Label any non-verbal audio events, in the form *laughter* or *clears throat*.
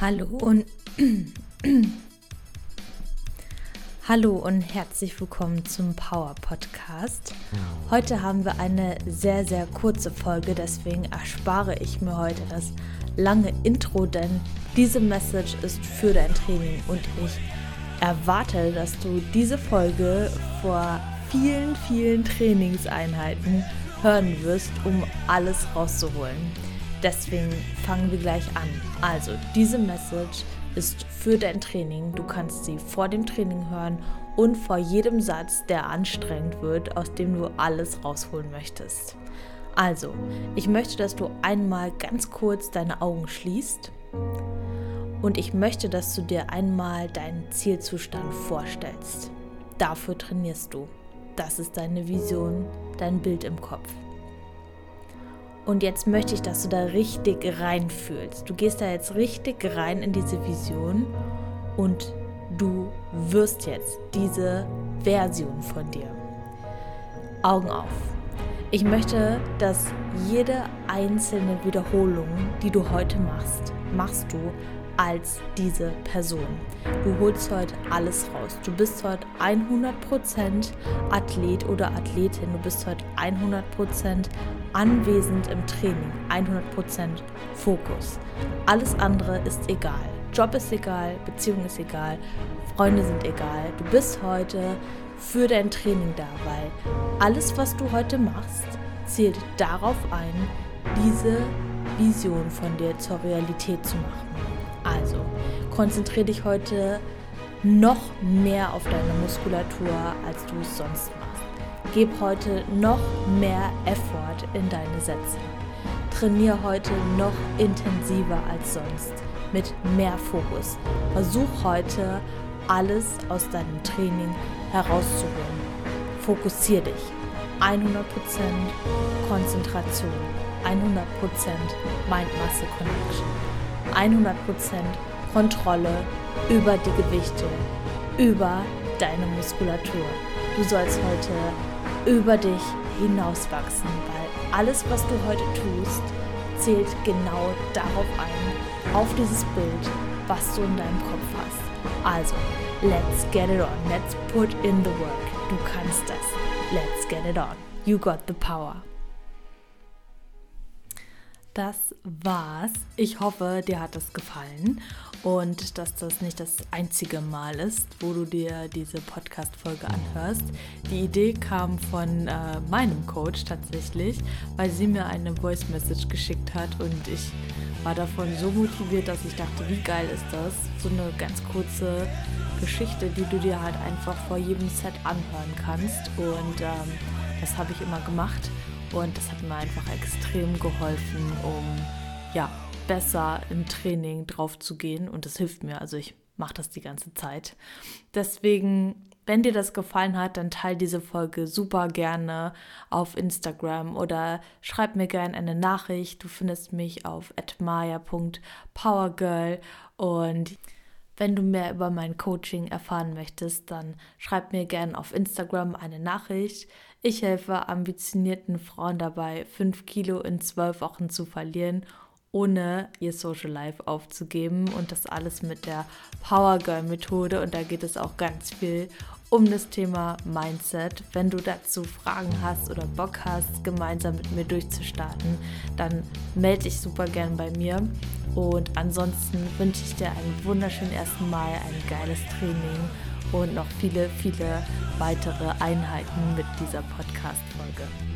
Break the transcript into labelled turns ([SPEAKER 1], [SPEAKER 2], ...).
[SPEAKER 1] Hallo und *clears throat* Hallo und herzlich willkommen zum Power Podcast. Heute haben wir eine sehr, sehr kurze Folge, deswegen erspare ich mir heute das lange Intro, denn diese Message ist für dein Training und ich erwarte, dass du diese Folge vor vielen, vielen Trainingseinheiten hören wirst, um alles rauszuholen. Deswegen fangen wir gleich an. Also, diese Message ist für dein Training. Du kannst sie vor dem Training hören und vor jedem Satz, der anstrengend wird, aus dem du alles rausholen möchtest. Also, ich möchte, dass du einmal ganz kurz deine Augen schließt und ich möchte, dass du dir einmal deinen Zielzustand vorstellst. Dafür trainierst du. Das ist deine Vision, dein Bild im Kopf. Und jetzt möchte ich, dass du da richtig reinfühlst. Du gehst da jetzt richtig rein in diese Vision und du wirst jetzt diese Version von dir. Augen auf. Ich möchte, dass jede einzelne Wiederholung, die du heute machst, machst du als diese Person. Du holst heute alles raus. Du bist heute 100% Athlet oder Athletin. Du bist heute 100% anwesend im Training. 100% Fokus. Alles andere ist egal. Job ist egal, Beziehung ist egal, Freunde sind egal. Du bist heute für dein Training da, weil alles, was du heute machst, zählt darauf ein, diese Vision von dir zur Realität zu machen. Also, konzentriere dich heute noch mehr auf deine Muskulatur, als du es sonst machst. Gib heute noch mehr Effort in deine Sätze. Trainiere heute noch intensiver als sonst, mit mehr Fokus. Versuch heute alles aus deinem Training herauszuholen. Fokussiere dich. 100% Konzentration, 100% Mind-Muscle Connection. 100% Kontrolle über die Gewichte, über deine Muskulatur. Du sollst heute über dich hinauswachsen, weil alles, was du heute tust, zählt genau darauf ein, auf dieses Bild, was du in deinem Kopf hast. Also, let's get it on. Let's put in the work. Du kannst das. Let's get it on. You got the power das war's. Ich hoffe, dir hat es gefallen und dass das nicht das einzige Mal ist, wo du dir diese Podcast-Folge anhörst. Die Idee kam von äh, meinem Coach tatsächlich, weil sie mir eine Voice-Message geschickt hat und ich war davon so motiviert, dass ich dachte, wie geil ist das? So eine ganz kurze Geschichte, die du dir halt einfach vor jedem Set anhören kannst und ähm, das habe ich immer gemacht und das hat mir einfach extrem geholfen, um ja, besser im Training drauf zu gehen. Und das hilft mir. Also ich mache das die ganze Zeit. Deswegen, wenn dir das gefallen hat, dann teile diese Folge super gerne auf Instagram oder schreib mir gerne eine Nachricht. Du findest mich auf atmaya.powergirl und wenn du mehr über mein Coaching erfahren möchtest, dann schreib mir gerne auf Instagram eine Nachricht. Ich helfe ambitionierten Frauen dabei, 5 Kilo in 12 Wochen zu verlieren, ohne ihr Social Life aufzugeben. Und das alles mit der Power Girl Methode. Und da geht es auch ganz viel um das Thema Mindset. Wenn du dazu Fragen hast oder Bock hast, gemeinsam mit mir durchzustarten, dann melde dich super gern bei mir. Und ansonsten wünsche ich dir einen wunderschönen ersten Mai, ein geiles Training und noch viele, viele weitere Einheiten mit dieser Podcast-Folge.